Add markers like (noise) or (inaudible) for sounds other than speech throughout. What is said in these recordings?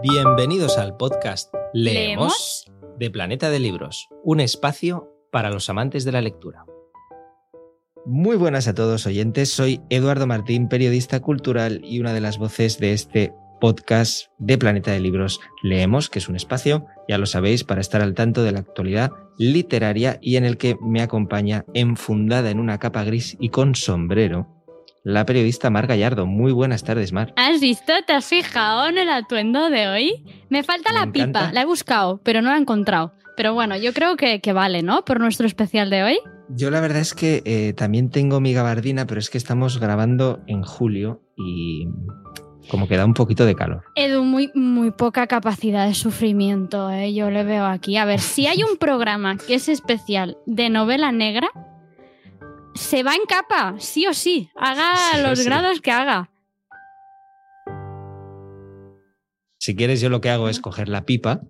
Bienvenidos al podcast Leemos de Planeta de Libros, un espacio para los amantes de la lectura. Muy buenas a todos oyentes, soy Eduardo Martín, periodista cultural y una de las voces de este podcast de Planeta de Libros Leemos, que es un espacio, ya lo sabéis, para estar al tanto de la actualidad literaria y en el que me acompaña enfundada en una capa gris y con sombrero la periodista Mar Gallardo. Muy buenas tardes, Mar. ¿Has visto? ¿Te has fijado en el atuendo de hoy? Me falta la pipa, la he buscado, pero no la he encontrado. Pero bueno, yo creo que, vale, ¿no? Por nuestro especial de hoy. Yo la verdad es que eh, también tengo mi gabardina, pero es que estamos grabando en julio y como que da un poquito de calor. Edu, muy, muy poca capacidad de sufrimiento, ¿eh? yo le veo aquí. A ver, si hay un programa que es especial de novela negra, se va en capa, sí o sí. Haga los grados que haga. Si quieres, yo lo que hago es coger la pipa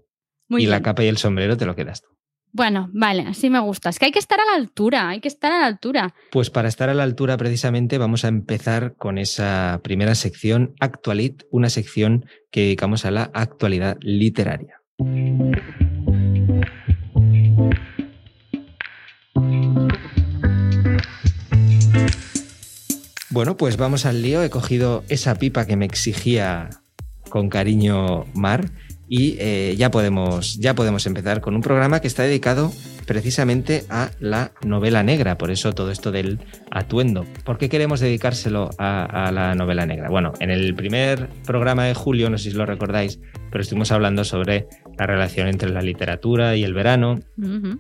y la capa y el sombrero te lo quedas tú. Bueno, vale, así me gusta. Es que hay que estar a la altura, hay que estar a la altura. Pues para estar a la altura, precisamente, vamos a empezar con esa primera sección, Actualit, una sección que dedicamos a la actualidad literaria. Bueno, pues vamos al lío. He cogido esa pipa que me exigía con cariño Mar y eh, ya, podemos, ya podemos empezar con un programa que está dedicado precisamente a la novela negra, por eso todo esto del atuendo. ¿Por qué queremos dedicárselo a, la novela negra? Bueno, en el primer programa de julio, no sé si lo recordáis, pero estuvimos hablando sobre la relación entre la literatura y el verano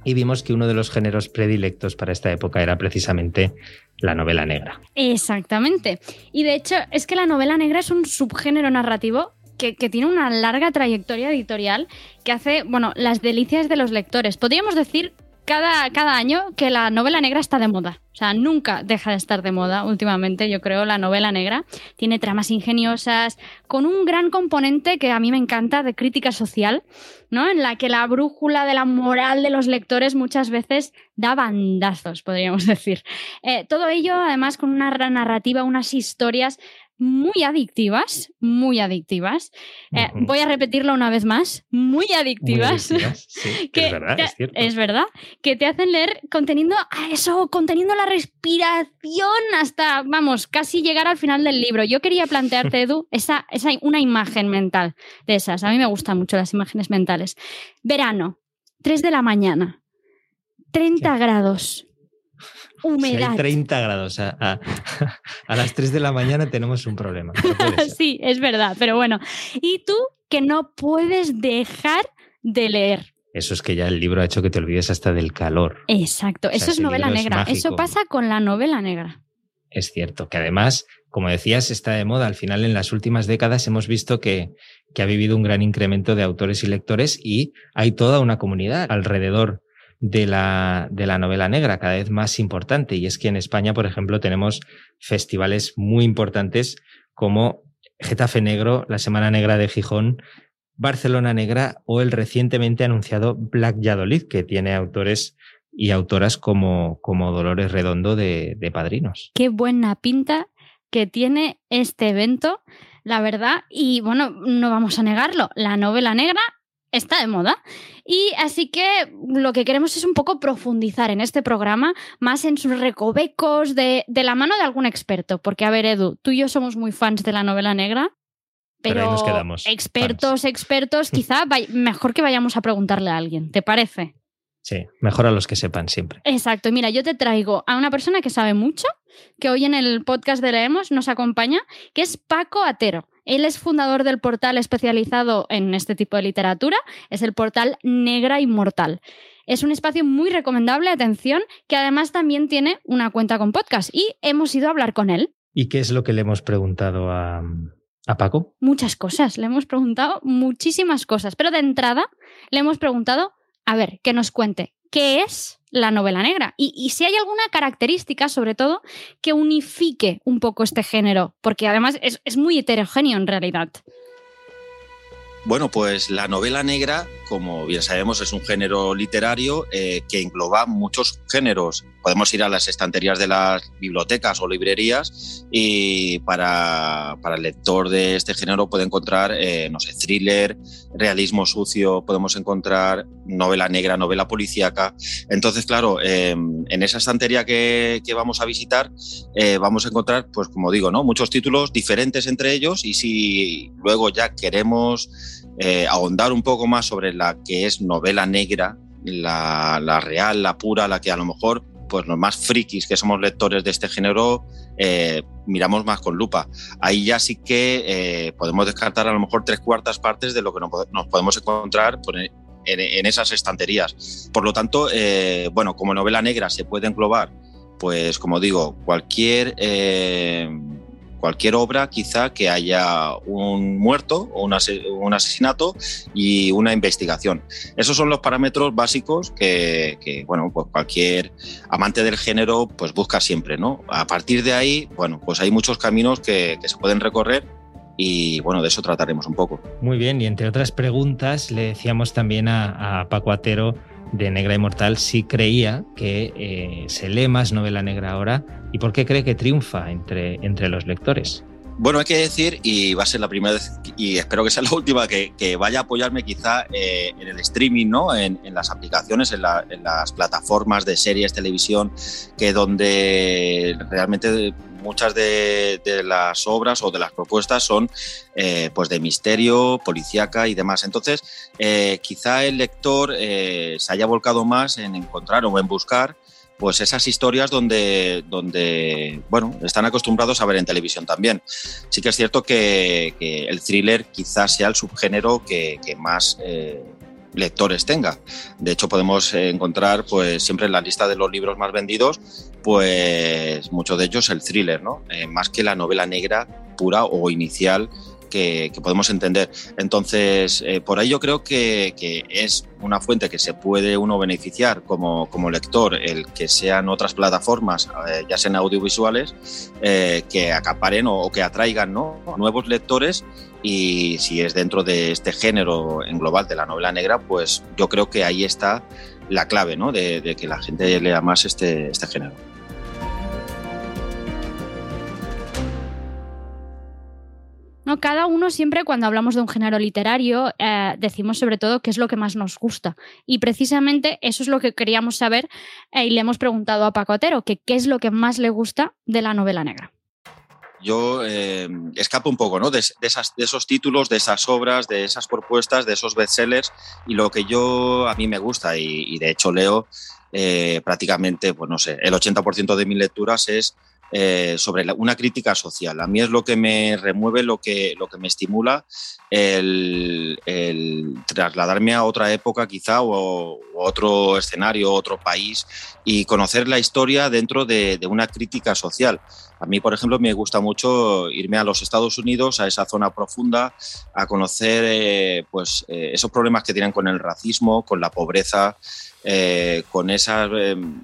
y vimos que uno de los géneros predilectos para esta época era precisamente la novela negra. Exactamente. Y de hecho es que la novela negra es un subgénero narrativo que, tiene una larga trayectoria editorial que hace, bueno, las delicias de los lectores. Podríamos decir cada, cada año que la novela negra está de moda. O sea, nunca deja de estar de moda últimamente, yo creo, la novela negra. Tiene tramas ingeniosas, con un gran componente que a mí me encanta de crítica social, ¿no? En la que la brújula de la moral de los lectores muchas veces da bandazos, podríamos (laughs) decir. Eh, todo ello, además, con una narrativa, unas historias muy adictivas, muy adictivas. Eh, voy a repetirlo una vez más, muy adictivas. (laughs) sí, que es verdad, es cierto. Es verdad, que te hacen leer conteniendo eso, conteniendo la respiración hasta, vamos, casi llegar al final del libro. Yo quería plantearte, (laughs) Edu, esa, esa, una imagen mental de esas. A mí me gustan mucho las imágenes mentales. Verano, 3 de la mañana, 30 grados, humedad. 30 grados a, a, (laughs) las 3 de la mañana tenemos un problema. (laughs) sí, es verdad, pero bueno. Y tú que no puedes dejar de leer. Eso es que ya el libro ha hecho que te olvides hasta del calor. Exacto, eso es novela negra. Eso pasa con la novela negra. Es cierto, que además, como decías, está de moda. Al final, en las últimas décadas hemos visto que, que ha vivido un gran incremento de autores y lectores y hay toda una comunidad alrededor de la, de la novela negra, cada vez más importante. Y es que en España, por ejemplo, tenemos festivales muy importantes como Getafe Negro, la Semana Negra de Gijón, Barcelona Negra o el recientemente anunciado Black Yadolid, que tiene autores y autoras como, como Dolores Redondo de, de Padrinos. Qué buena pinta que tiene este evento, la verdad. Y bueno, no vamos a negarlo, la novela negra está de moda. Y así que lo que queremos es un poco profundizar en este programa, más en sus recovecos, de, la mano de algún experto. Porque, a ver, Edu, tú y yo somos muy fans de la novela negra. Pero, expertos, expertos, (laughs) quizá mejor que vayamos a preguntarle a alguien, ¿te parece? Sí, mejor a los que sepan siempre. Exacto, mira, yo te traigo a una persona que sabe mucho, que hoy en el podcast de Leemos nos acompaña, que es Paco Atero. Él es fundador del portal especializado en este tipo de literatura, es el portal Negra Inmortal. Es un espacio muy recomendable, atención, que además también tiene una cuenta con podcast y hemos ido a hablar con él. ¿Y qué es lo que le hemos preguntado a, a Paco? Muchas cosas, le hemos preguntado muchísimas cosas, pero de entrada le hemos preguntado, a ver, que nos cuente qué es la novela negra y, si hay alguna característica, sobre todo, que unifique un poco este género, porque además es, muy heterogéneo en realidad. Bueno, pues la novela negra como bien sabemos, es un género literario eh, que engloba muchos géneros. Podemos ir a las estanterías de las bibliotecas o librerías y para, para el lector de este género puede encontrar, eh, no sé, thriller, realismo sucio, podemos encontrar novela negra, novela policíaca. Entonces, claro, em, en esa estantería que, que vamos a visitar eh, vamos a encontrar, pues como digo, ¿no? muchos títulos diferentes entre ellos y si luego ya queremos eh, ahondar un poco más sobre la que es novela negra, la, real, la pura, la que a lo mejor pues los más frikis que somos lectores de este género eh, miramos más con lupa. Ahí ya sí que eh, podemos descartar a lo mejor tres cuartas partes de lo que nos podemos encontrar en, esas estanterías. Por lo tanto, bueno, como novela negra se puede englobar, pues como digo, cualquier cualquier obra quizá que haya un muerto o un, asesinato y una investigación. Esos son los parámetros básicos que, bueno, pues cualquier amante del género pues busca siempre, ¿no? A partir de ahí, bueno, pues hay muchos caminos que, se pueden recorrer y bueno, de eso trataremos un poco. Muy bien, y entre otras preguntas le decíamos también a, a Paco Atero de Negra Inmortal si creía que eh, se lee más novela negra ahora y por qué cree que triunfa entre, entre los lectores. Bueno, hay que decir, y va a ser la primera vez, y espero que sea la (laughs) última, que, vaya a apoyarme quizá eh, en el streaming, ¿no? En, las aplicaciones, en, las plataformas de series, televisión, que donde realmente muchas de, las obras o de las propuestas son eh, pues de misterio, policíaca y demás. Entonces, eh, quizá el lector eh, se haya volcado más en encontrar o en buscar pues esas historias donde, donde bueno, están acostumbrados a ver en televisión también. Sí que es cierto que, el thriller quizás sea el subgénero que, más lectores tenga. De hecho, podemos encontrar pues siempre en la lista de los libros más vendidos pues muchos de ellos el thriller, ¿no? Eh, más que la novela negra pura o inicial que, podemos entender. Entonces, eh, por ahí yo creo que, es una fuente que se puede uno beneficiar como, como lector, el que sean otras plataformas, eh, ya sean audiovisuales, que acaparen o, que atraigan nuevos lectores y si es dentro de este género en global de la novela negra, pues yo creo que ahí está la clave ¿no? de, que la gente lea más este, este género. No, cada uno siempre cuando hablamos de un género literario eh, decimos sobre todo qué es lo que más nos gusta. Y precisamente eso es lo que queríamos saber eh, y le hemos preguntado a Paco Otero, que qué es lo que más le gusta de la novela negra. Yo eh, escapo un poco ¿no? de, esos títulos, de esas obras, de esas propuestas, de esos bestsellers y lo que yo a mí me gusta y, de hecho leo prácticamente, pues no sé, el 80% de mis lecturas es eh, sobre una crítica social. A mí es lo que me remueve, lo que, lo que me estimula el, trasladarme a otra época quizá o, otro escenario, otro país y conocer la historia dentro de, una crítica social. A mí, por ejemplo, me gusta mucho irme a los Estados Unidos, a esa zona profunda, a conocer eh, pues, eh, esos problemas que tienen con el racismo, con la pobreza, con esas em,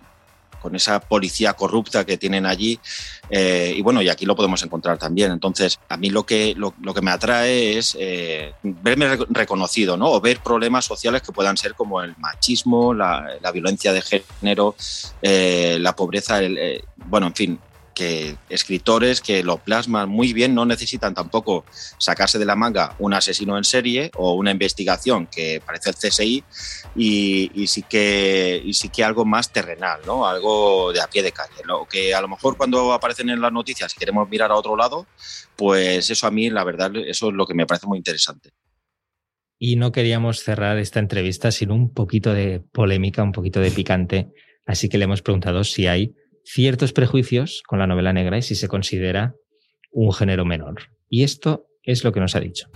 con esa policía corrupta que tienen allí. Eh, y bueno, y aquí lo podemos encontrar también. Entonces, a mí lo que, lo, que me atrae es eh, verme reconocido, ¿no? O ver problemas sociales que puedan ser como el machismo, la, violencia de género, eh, la pobreza, el, bueno, en fin, que escritores que lo plasman muy bien no necesitan tampoco sacarse de la manga un asesino en serie o una investigación que parece el CSI y, sí que sí que algo más terrenal, ¿no? Algo de a pie de calle, lo que a lo mejor cuando aparecen en las noticias si queremos mirar a otro lado, pues eso a mí la verdad eso es lo que me parece muy interesante. Y no queríamos cerrar esta entrevista sin un poquito de polémica, un poquito de picante, así que le hemos preguntado si hay ciertos prejuicios con la novela negra y si se considera un género menor. Y esto es lo que nos ha dicho.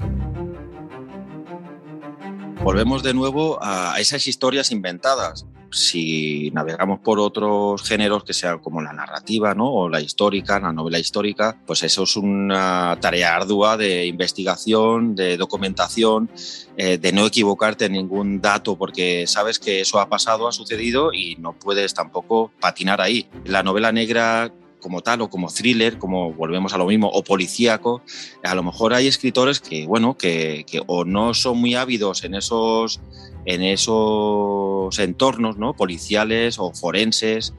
Volvemos de nuevo a esas historias inventadas si navegamos por otros géneros que sean como la narrativa ¿no? o la histórica, la novela histórica, pues eso es una tarea ardua de investigación, de documentación, eh, de no equivocarte en ningún dato porque sabes que eso ha pasado, ha sucedido y no puedes tampoco patinar ahí. La novela negra como tal o como thriller, como volvemos a lo mismo, o policíaco, a lo mejor hay escritores que, bueno, que, que o no son muy ávidos en esos, en esos entornos, ¿no? Policiales o forenses,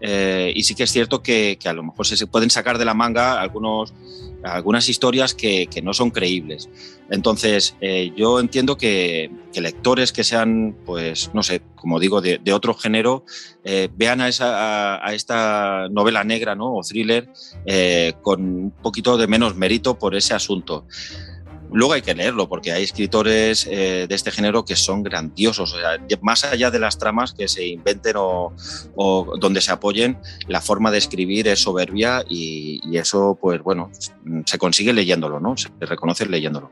eh, y sí que es cierto que, a lo mejor se pueden sacar de la manga algunos, algunas historias que, no son creíbles. Entonces, eh, yo entiendo que, lectores que sean, pues, no sé, como digo, de, otro género, eh, vean a, esa, a, esta novela negra ¿no? o thriller con un poquito de menos mérito por ese asunto. Luego hay que leerlo, porque hay escritores eh, de este género que son grandiosos. más allá de las tramas que se inventen o, donde se apoyen, la forma de escribir es soberbia y, eso, pues bueno, se consigue leyéndolo, ¿no? Se reconoce leyéndolo.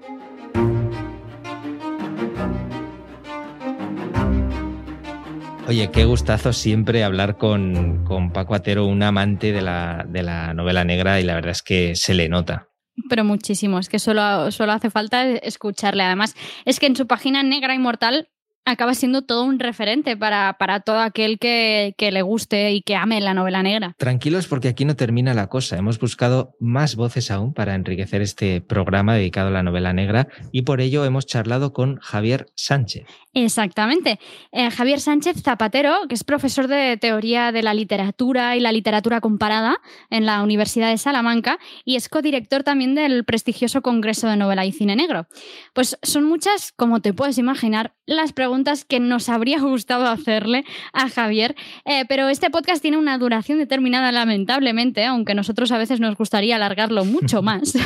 Oye, qué gustazo siempre hablar con, Paco Atero, un amante de la novela negra, y la verdad es que se le nota. Pero muchísimo, es que solo, solo hace falta escucharle. Además, es que en su página Negra Inmortal acaba siendo todo un referente para, para todo aquel que, que, le guste y que ame la novela negra. Tranquilos porque aquí no termina la cosa. Hemos buscado más voces aún para enriquecer este programa dedicado a la novela negra y por ello hemos charlado con Javier Sánchez. Exactamente. Eh, Javier Sánchez Zapatero, que es profesor de teoría de la literatura y la literatura comparada en la Universidad de Salamanca y es codirector también del prestigioso Congreso de Novela y Cine Negro. Pues son muchas, como te puedes imaginar, las preguntas que nos habría gustado hacerle a Javier, eh, pero este podcast tiene una duración determinada, lamentablemente, aunque nosotros a veces nos gustaría alargarlo mucho (laughs) más. (laughs)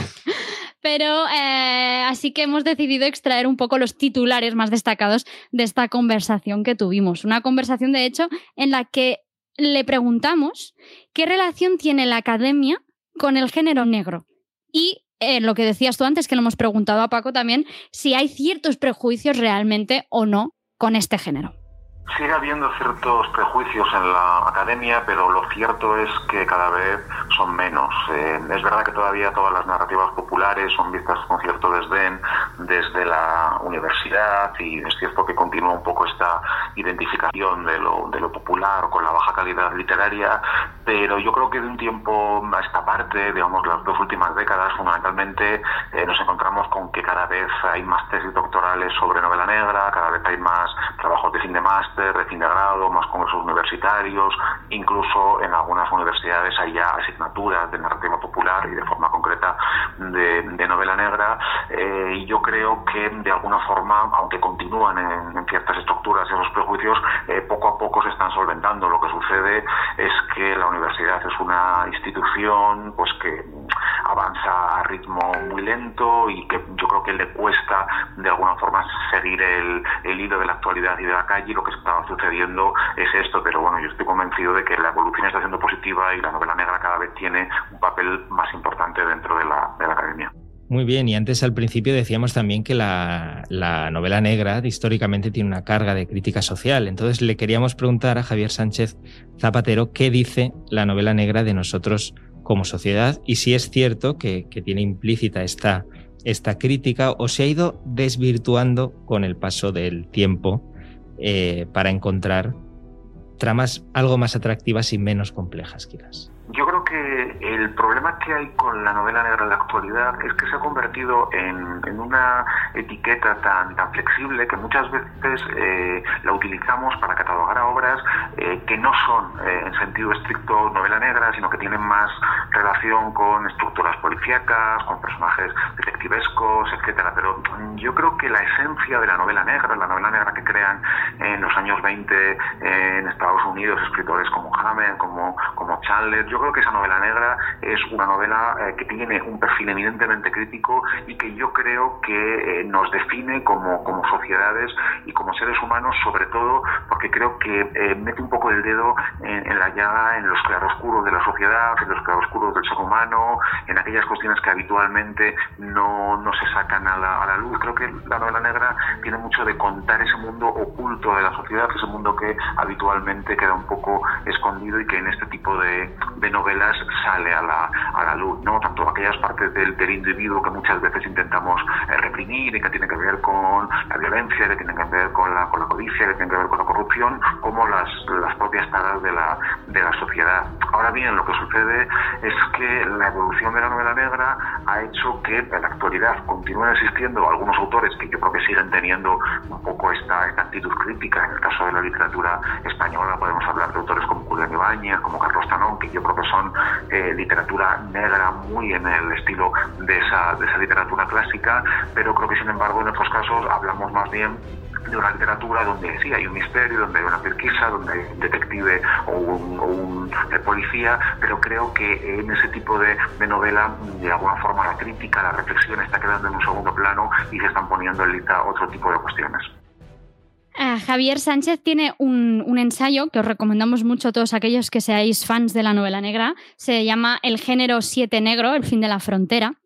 Pero eh, así que hemos decidido extraer un poco los titulares más destacados de esta conversación que tuvimos. Una conversación, de hecho, en la que le preguntamos qué relación tiene la academia con el género negro. Y eh, lo que decías tú antes, que lo hemos preguntado a Paco también, si hay ciertos prejuicios realmente o no con este género. Sigue habiendo ciertos prejuicios en la academia, pero lo cierto es que cada vez son menos. Eh, es verdad que todavía todas las narrativas populares son vistas con cierto desdén desde la universidad y es cierto que continúa un poco esta identificación de lo, de lo popular con la baja calidad literaria, pero yo creo que de un tiempo a esta parte, digamos las dos últimas décadas, fundamentalmente eh, nos encontramos con que cada vez hay más tesis doctorales sobre novela negra, cada vez hay más trabajos de fin de máster, de grado, más congresos universitarios, incluso en algunas universidades hay ya asignaturas de narrativa popular y de forma concreta de, novela negra. Eh, y yo creo que de alguna forma, aunque continúan en, ciertas estructuras esos prejuicios, eh, poco a poco se están solventando. Lo que sucede es que la universidad es una institución pues que a ritmo muy lento y que yo creo que le cuesta de alguna forma seguir el, el hilo de la actualidad y de la calle. Lo que estaba sucediendo es esto, pero bueno, yo estoy convencido de que la evolución está siendo positiva y la novela negra cada vez tiene un papel más importante dentro de la, de la academia. Muy bien, y antes al principio decíamos también que la, la, novela negra históricamente tiene una carga de crítica social. Entonces le queríamos preguntar a Javier Sánchez Zapatero qué dice la novela negra de nosotros como sociedad y si es cierto que, tiene implícita esta, esta crítica o se ha ido desvirtuando con el paso del tiempo eh, para encontrar tramas algo más atractivas y menos complejas, quizás. Yo creo que el problema que hay con la novela negra en la actualidad es que se ha convertido en, una etiqueta tan, tan flexible que muchas veces eh, la utilizamos para catalogar a obras eh, que no son eh, en sentido estricto novela negra, sino que tienen más relación con estructuras policíacas, con personajes detectivescos, etcétera. Pero yo creo que la esencia de la novela negra, la novela negra que crean en los años 20 en Estados Unidos escritores como Hammer, como, como Chandler, creo que esa novela negra es una novela eh, que tiene un perfil eminentemente crítico y que yo creo que eh, nos define como, como sociedades y como seres humanos, sobre todo porque creo que eh, mete un poco el dedo en, la llaga, en los claroscuros de la sociedad, en los claroscuros del ser humano, en aquellas cuestiones que habitualmente no, no se sacan a la, a la luz. Creo que la novela negra tiene mucho de contar ese mundo oculto de la sociedad, ese mundo que habitualmente queda un poco escondido y que en este tipo de, de novelas sale a la, a la luz, ¿no? Tanto aquellas partes del, del individuo que muchas veces intentamos eh, reprimir y que tienen que ver con la violencia, que tienen que ver con la, con la codicia, que tienen que ver con la corrupción, como las, las propias taras de la, de la sociedad. Ahora bien, lo que sucede es que la evolución de la novela negra ha hecho que en la actualidad continúen existiendo algunos autores que yo creo que siguen teniendo un poco esta, esta actitud crítica. En el caso de la literatura española podemos hablar de autores como Julián Ibáñez, como Carlos Tanón, que yo creo son eh, literatura negra muy en el estilo de esa, de esa literatura clásica, pero creo que sin embargo en otros casos hablamos más bien de una literatura donde sí hay un misterio, donde hay una pesquisa, donde hay un detective o un, eh, policía, pero creo que en ese tipo de, novela, de alguna forma, la crítica, la reflexión está quedando en un segundo plano y se están poniendo en lista otro tipo de cuestiones. Javier Sánchez tiene un, un, ensayo que os recomendamos mucho a todos aquellos que seáis fans de la novela negra. Se llama El género siete negro, el fin de la frontera.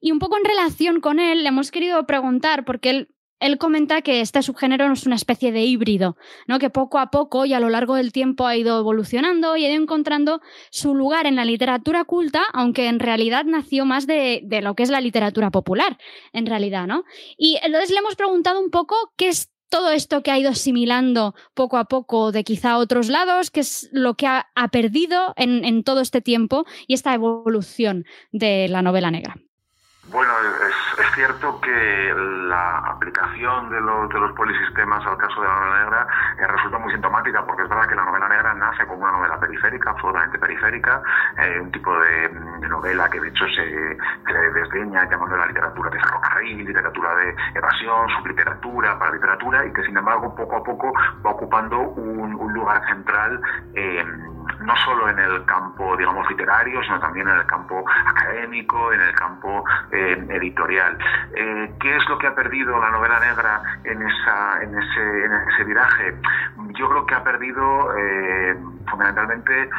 Y un poco en relación con él, le hemos querido preguntar, porque él él comenta que este subgénero es una especie de híbrido, ¿no? que poco a poco y a lo largo del tiempo ha ido evolucionando y ha ido encontrando su lugar en la literatura culta, aunque en realidad nació más de, de, lo que es la literatura popular, en realidad, ¿no? Y entonces le hemos preguntado un poco qué es todo esto que ha ido asimilando poco a poco de quizá otros lados, qué es lo que ha, ha perdido en, en todo este tiempo y esta evolución de la novela negra. Bueno, es, es, cierto que la aplicación de los, de los polisistemas al caso de la novela negra eh, resulta muy sintomática, porque es verdad que la novela negra nace como una novela periférica, absolutamente periférica, eh, un tipo de, novela que de hecho se, se desdeña llamando la literatura de ferrocarril, literatura de evasión, subliteratura, para literatura, y que sin embargo poco a poco va ocupando un, un lugar central. Eh, no solo en el campo, digamos, literario, sino también en el campo académico, en el campo eh, editorial. Eh, ¿Qué es lo que ha perdido la novela negra en, esa, en, ese, en ese viraje? Yo creo que ha perdido eh, fundamentalmente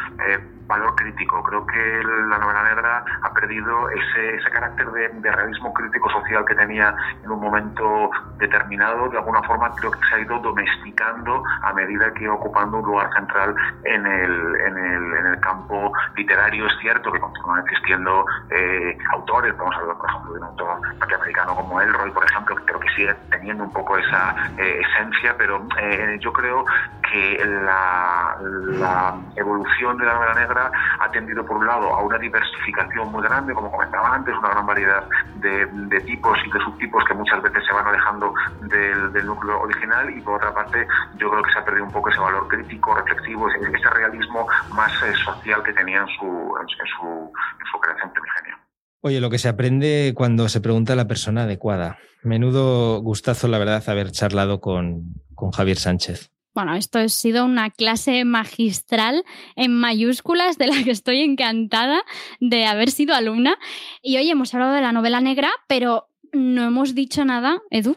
valor crítico. Creo que la novela negra ha perdido ese, ese carácter de, de, realismo crítico social que tenía en un momento determinado. De alguna forma creo que se ha ido domesticando a medida que ocupando un lugar central en el, en el, en el campo literario. Es cierto que continúan existiendo eh, autores, vamos a hablar por ejemplo de un autor norteamericano como Elroy, por ejemplo, que creo que sigue teniendo un poco esa eh, esencia, pero eh, yo creo que la, la evolución de la novela negra ha tendido, por un lado, a una diversificación muy grande, como comentaba antes, una gran variedad de, tipos y de subtipos que muchas veces se van alejando del, núcleo original, y por otra parte, yo creo que se ha perdido un poco ese valor crítico, reflexivo, ese, realismo más eh, social que tenía en su, en su, en su creación primigenia. Oye, lo que se aprende cuando se pregunta a la persona adecuada. Menudo gustazo, la verdad, haber charlado con, con Javier Sánchez. Bueno, esto ha sido una clase magistral en mayúsculas de la que estoy encantada de haber sido alumna. Y hoy hemos hablado de la novela negra, pero no hemos dicho nada, Edu.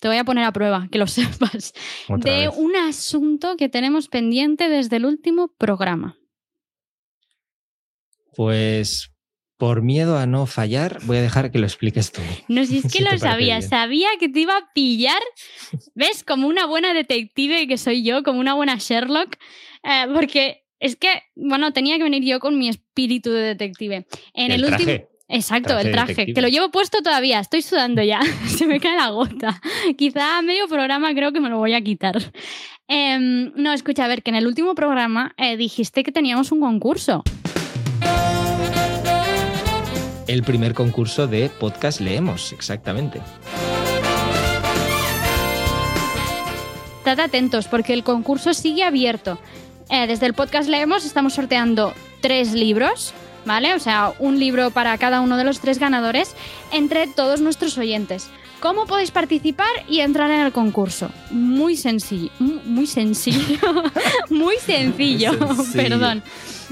Te voy a poner a prueba, que lo (laughs) sepas, Otra de vez. un asunto que tenemos pendiente desde el último programa. Pues por miedo a no fallar, voy a dejar que lo expliques tú. No si es (laughs) que Si lo sabía, sabía que te iba a pillar, ¿ves? Como una buena detective que soy yo, como una buena Sherlock, eh, porque es que, bueno, tenía que venir yo con mi espíritu de detective. En el, El último... Exacto, Traje el traje, detective. que lo llevo puesto todavía, estoy sudando ya, (laughs) se me cae la gota. Quizá a medio programa creo que me lo voy a quitar. Em, no, escucha, a ver, que en el último programa eh, dijiste que teníamos un concurso. El primer concurso de podcast leemos, exactamente. Estad atentos porque el concurso sigue abierto. Eh, desde el podcast Leemos estamos sorteando tres libros, ¿vale? O sea, un libro para cada uno de los tres ganadores entre todos nuestros oyentes. ¿Cómo podéis participar y entrar en el concurso? Muy sencillo, mu- (laughs) muy sencillo, muy sencillo, Sencillo. (laughs) perdón.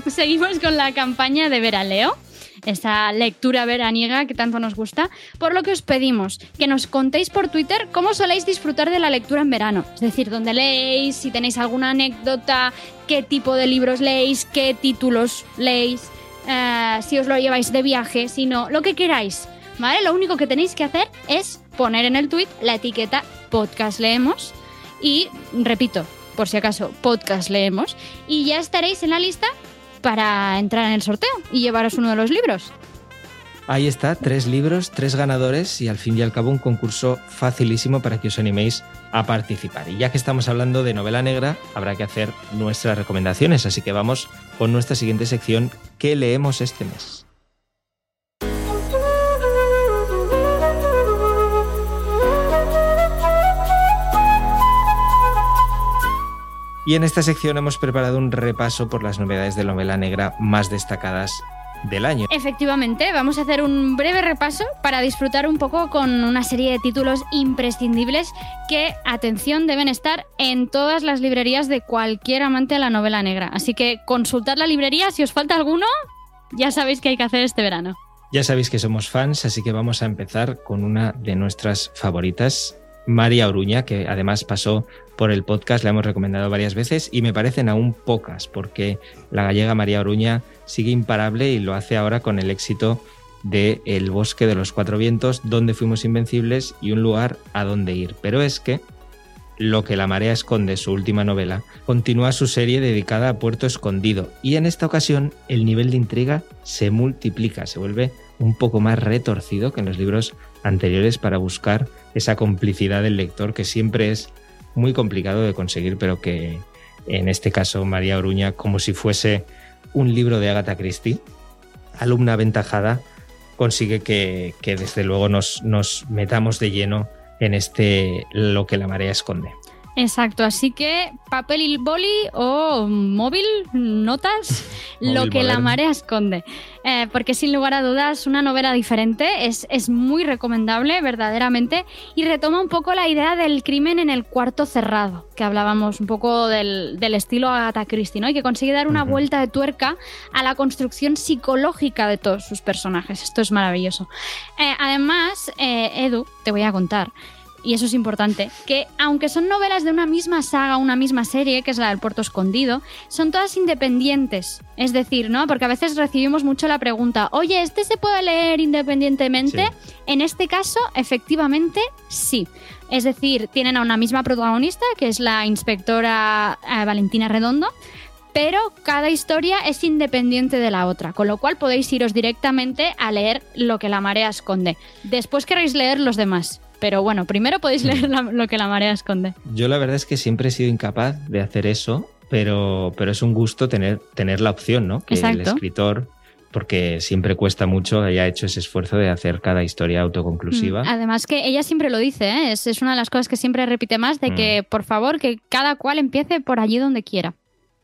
Seguimos con la campaña de Veraleo, esa lectura veraniega que tanto nos gusta, por lo que os pedimos que nos contéis por Twitter cómo soléis disfrutar de la lectura en verano. Es decir, dónde leéis, si tenéis alguna anécdota, qué tipo de libros leéis, qué títulos leéis, eh, si os lo lleváis de viaje, si no, lo que queráis. ¿Vale? Lo único que tenéis que hacer es poner en el tweet la etiqueta podcast leemos y, repito, por si acaso, podcast leemos y ya estaréis en la lista para entrar en el sorteo y llevaros uno de los libros. Ahí está, tres libros, tres ganadores y al fin y al cabo un concurso facilísimo para que os animéis a participar. Y ya que estamos hablando de novela negra, habrá que hacer nuestras recomendaciones, así que vamos con nuestra siguiente sección, ¿qué leemos este mes? Y en esta sección hemos preparado un repaso por las novedades de novela negra más destacadas del año. Efectivamente, vamos a hacer un breve repaso para disfrutar un poco con una serie de títulos imprescindibles que, atención, deben estar en todas las librerías de cualquier amante de la novela negra. Así que consultad la librería, si os falta alguno, ya sabéis qué hay que hacer este verano. Ya sabéis que somos fans, así que vamos a empezar con una de nuestras favoritas, María Oruña, que además pasó por el podcast, la hemos recomendado varias veces y me parecen aún pocas, porque la gallega María Oruña sigue imparable y lo hace ahora con el éxito de El bosque de los cuatro vientos, donde fuimos invencibles y un lugar a donde ir. Pero es que lo que la marea esconde, su última novela, continúa su serie dedicada a Puerto Escondido y en esta ocasión el nivel de intriga se multiplica, se vuelve un poco más retorcido que en los libros anteriores para buscar esa complicidad del lector que siempre es muy complicado de conseguir, pero que en este caso María Oruña, como si fuese un libro de Agatha Christie, alumna aventajada, consigue que, desde luego nos, nos metamos de lleno en este lo que la marea esconde. Exacto, así que papel y boli o móvil, notas, lo que la marea esconde. Eh, porque sin lugar a dudas, una novela diferente es, es, muy recomendable, verdaderamente, y retoma un poco la idea del crimen en el cuarto cerrado, que hablábamos un poco del, estilo Agatha Christie, ¿no? Y que consigue dar una vuelta de tuerca a la construcción psicológica de todos sus personajes. Esto es maravilloso. Eh, además, eh, Edu, te voy a contar y eso es importante, que aunque son novelas de una misma saga, una misma serie, que es la del Puerto Escondido, son todas independientes. Es decir, ¿no? Porque a veces recibimos mucho la pregunta, oye, ¿este se puede leer independientemente? En este caso, efectivamente, sí. Es decir, tienen a una misma protagonista, que es la inspectora eh, Valentina Redondo, pero cada historia es independiente de la otra, con lo cual podéis iros directamente a leer lo que la marea esconde. Después queréis leer los demás. Pero bueno, primero podéis leer lo que la marea esconde. Yo la verdad es que siempre he sido incapaz de hacer eso, pero, pero es un gusto tener, tener la opción, ¿no? Que el escritor porque siempre cuesta mucho, haya hecho ese esfuerzo de hacer cada historia autoconclusiva. Mm, además que ella siempre lo dice, ¿eh? es, es, una de las cosas que siempre repite más, de que mm. por favor que cada cual empiece por allí donde quiera.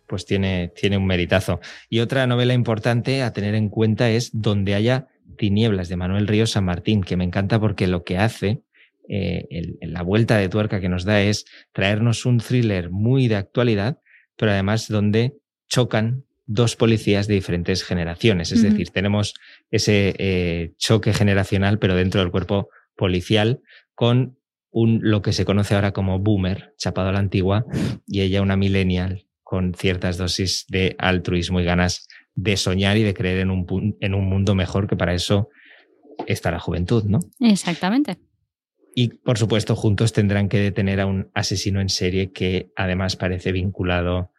Pues tiene, tiene un meritazo. Y otra novela importante a tener en cuenta es Donde haya tinieblas de Manuel Ríos San Martín, que me encanta porque lo que hace eh, la vuelta de tuerca que nos da es traernos un thriller muy de actualidad, pero además donde chocan dos policías de diferentes generaciones. Es decir, tenemos ese eh, choque generacional, pero dentro del cuerpo policial, con un, lo que se conoce ahora como boomer, chapado a la antigua, y ella una millennial con ciertas dosis de altruismo y ganas de soñar y de creer en un, en un mundo mejor, que para eso está la juventud, ¿no? Exactamente. Y por supuesto, juntos tendrán que detener a un asesino en serie que además parece vinculado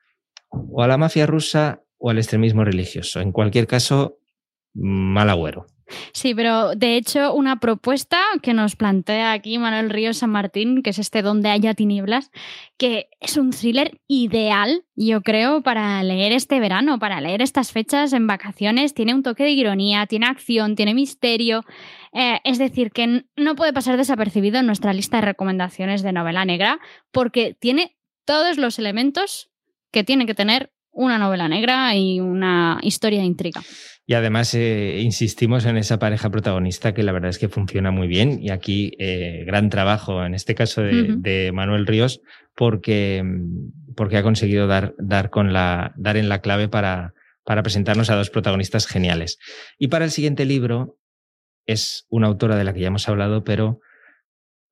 o a la mafia rusa o al extremismo religioso. En cualquier caso, mal agüero. Sí, pero de hecho una propuesta que nos plantea aquí Manuel Ríos San Martín, que es este Donde haya tinieblas, que es un thriller ideal, yo creo, para leer este verano, para leer estas fechas en vacaciones. Tiene un toque de ironía, tiene acción, tiene misterio. Eh, es decir, que no puede pasar desapercibido en nuestra lista de recomendaciones de novela negra, porque tiene todos los elementos que tiene que tener una novela negra y una historia de intriga. Y además eh, insistimos en esa pareja protagonista que la verdad es que funciona muy bien. Y aquí eh, gran trabajo, en este caso de, Manuel Ríos, porque, porque ha conseguido dar, dar, con la, dar en la clave para, para presentarnos a dos protagonistas geniales. Y para el siguiente libro es una autora de la que ya hemos hablado, pero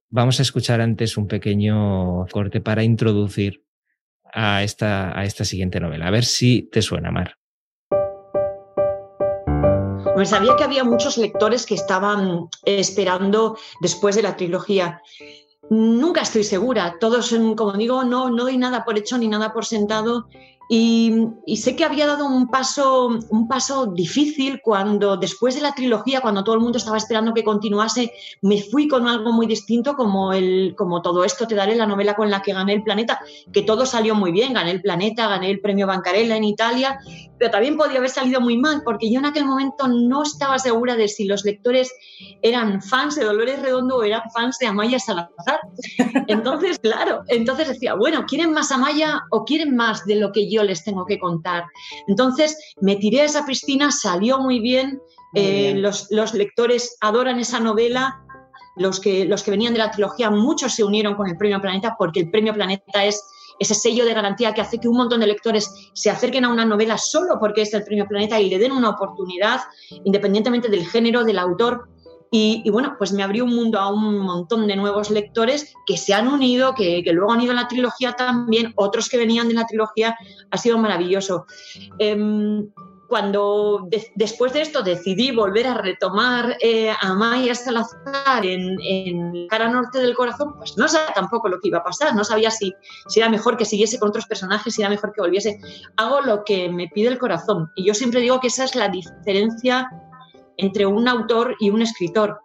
vamos a escuchar antes un pequeño corte para introducir a esta, a esta siguiente novela. A ver si te suena, Mar. Sabía que había muchos lectores que estaban esperando después de la trilogía. Nunca estoy segura. Todos, como digo, no, no doy nada por hecho ni nada por sentado Y, sé que había dado un paso, un paso difícil cuando después de la trilogía, cuando todo el mundo estaba esperando que continuase, me fui con algo muy distinto como, el, como todo esto te daré la novela con la que gané el planeta, que todo salió muy bien, gané el planeta, gané el premio Bancarella en Italia, pero también podía haber salido muy mal porque yo en aquel momento no estaba segura de si los lectores eran fans de Dolores Redondo o eran fans de Amaya Salazar. (laughs) Entonces, claro, entonces decía, bueno, ¿quieren más Amaya o quieren más de lo que yo les tengo que contar. Entonces me tiré a esa piscina, salió muy bien, eh, Los, lectores adoran esa novela, los que, los que venían de la trilogía, muchos se unieron con el Premio Planeta porque el Premio Planeta es ese sello de garantía que hace que un montón de lectores se acerquen a una novela solo porque es el Premio Planeta y le den una oportunidad, independientemente del género, del autor. Y, bueno, pues me abrió un mundo a un montón de nuevos lectores que se han unido, que, luego han ido a la trilogía también, otros que venían de la trilogía, ha sido maravilloso. Em, cuando después de esto decidí volver a retomar eh, a Maya Salazar en, en Cara Norte del Corazón, pues no sabía tampoco lo que iba a pasar, no sabía si, si era mejor que siguiese con otros personajes, si era mejor que volviese. Hago lo que me pide el corazón y yo siempre digo que esa es la diferencia entre un autor y un escritor.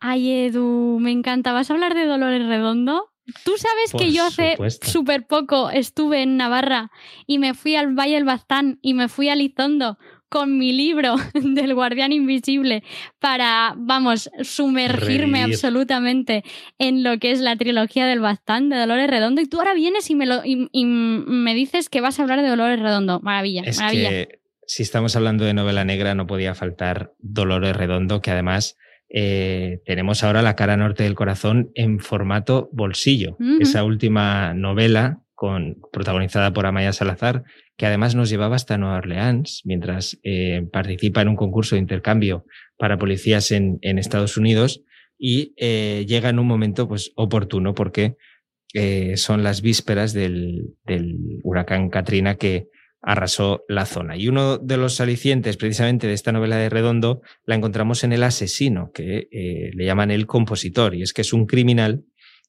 Ay, Edu, me encanta. ¿Vas a hablar de Dolores Redondo? Tú sabes que yo hace súper poco estuve en Navarra y me fui al Valle del Baztán y me fui a Lizondo con mi libro (laughs) del Guardián Invisible para, vamos, sumergirme absolutamente en lo que es la trilogía del Bastán de Dolores Redondo. Y tú ahora vienes y me, lo, y, me dices que vas a hablar de Dolores Redondo. Maravilla, es maravilla. Que, si estamos hablando de novela negra, no podía faltar Dolores Redondo, que además eh, tenemos ahora La cara norte del corazón en formato bolsillo. Esa última novela protagonizada por Amaya Salazar, que además nos llevaba hasta Nueva Orleans mientras eh, participa en un concurso de intercambio para policías en, Estados Unidos y eh, llega en un momento pues, oportuno porque eh, son las vísperas del, huracán Katrina que arrasó la zona. Y uno de los alicientes precisamente de esta novela de Redondo la encontramos en El asesino, que le llaman el compositor, y es que es un criminal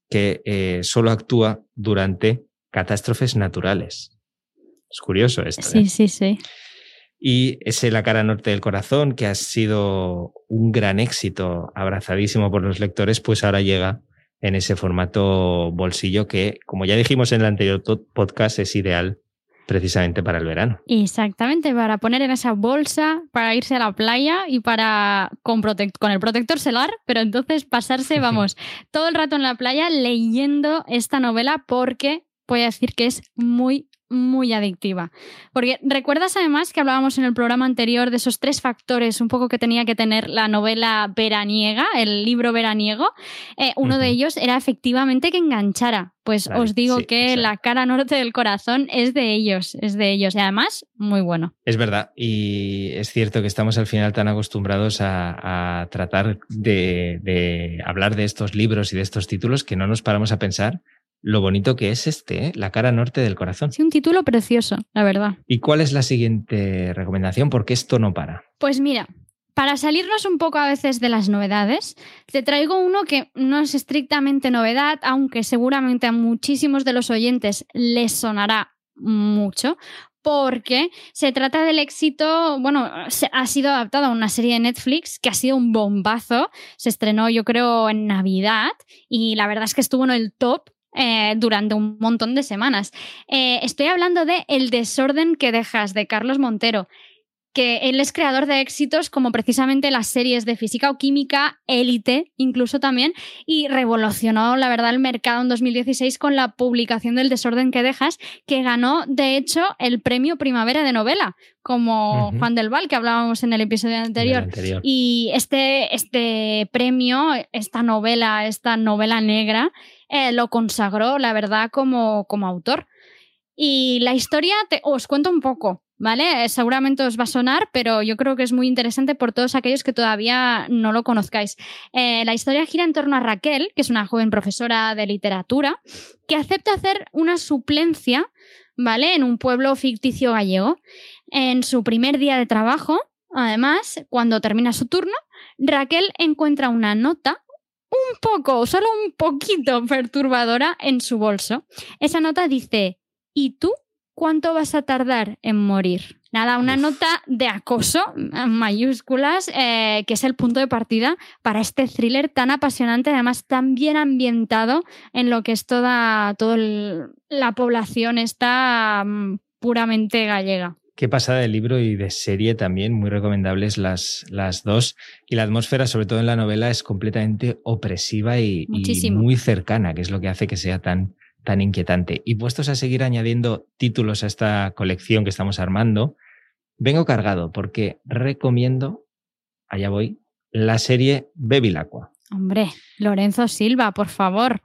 que solo actúa durante catástrofes naturales. Es curioso esto. Sí, ¿eh? sí, sí. Y ese La cara norte del corazón, que ha sido un gran éxito, abrazadísimo por los lectores, pues ahora llega en ese formato bolsillo que, como ya dijimos en el anterior podcast, es ideal precisamente para el verano. Exactamente, para poner en esa bolsa, para irse a la playa y para con, con el protector solar, pero entonces pasarse, (laughs) vamos, todo el rato en la playa leyendo esta novela porque voy a decir que es muy, muy adictiva. Porque recuerdas además que hablábamos en el programa anterior de esos tres factores un poco que tenía que tener la novela veraniega, el libro veraniego. Eh, uno de ellos era efectivamente que enganchara. Pues os digo que la cara norte del corazón es de ellos, es de ellos. Y además, muy bueno. Es verdad. Y es cierto que estamos al final tan acostumbrados a, tratar de, de hablar de estos libros y de estos títulos que no nos paramos a pensar lo bonito que es este, ¿eh? La cara norte del corazón. Sí, un título precioso, la verdad. ¿Y cuál es la siguiente recomendación? Porque esto no para. Pues mira, para salirnos un poco a veces de las novedades, te traigo uno que no es estrictamente novedad, aunque seguramente a muchísimos de los oyentes les sonará mucho, porque se trata del éxito, bueno, ha sido adaptado a una serie de Netflix que ha sido un bombazo, se estrenó yo creo en Navidad y la verdad es que estuvo en el top eh, durante un montón de semanas. Eh, estoy hablando de El desorden que dejas de Carlos Montero que él es creador de éxitos como precisamente las series de física o química, élite incluso también, y revolucionó la verdad el mercado en 2016 con la publicación del Desorden que dejas, que ganó de hecho el premio Primavera de Novela, como Juan del Val, que hablábamos en el episodio anterior. Y este, este premio, esta novela, esta novela negra, eh, lo consagró, la verdad, como, como autor. Y la historia, te, os cuento un poco. ¿vale? Seguramente os va a sonar, pero yo creo que es muy interesante por todos aquellos que todavía no lo conozcáis. Eh, la historia gira en torno a Raquel, que es una joven profesora de literatura, que acepta hacer una suplencia, ¿vale? En un pueblo ficticio gallego. En su primer día de trabajo, además, cuando termina su turno, Raquel encuentra una nota un poco, solo un poquito perturbadora en su bolso. Esa nota dice, ¿y tú cuánto vas a tardar en morir? Nada, una nota de acoso en mayúsculas, eh, que es el punto de partida para este thriller tan apasionante, además tan bien ambientado en lo que es toda, toda la población está mm, puramente gallega. Qué pasada de libro y de serie también, muy recomendables las, las dos. Y la atmósfera, sobre todo en la novela, es completamente opresiva y, muy cercana, que es lo que hace que sea tan, tan inquietante. Y puestos a seguir añadiendo títulos a esta colección que estamos armando, vengo cargado porque recomiendo, allá voy, la serie Bevilacqua. Hombre, Lorenzo Silva, por favor.